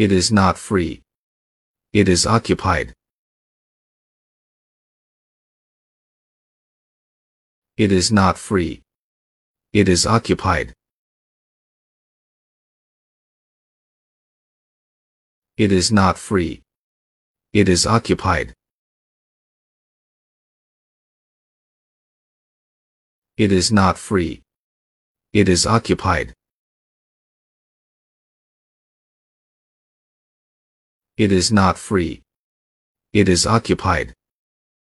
It is not free. It is occupied. It is not free. It is occupied. It is not free. It is occupied. It is not free. It is occupied. It is not free. It is occupied.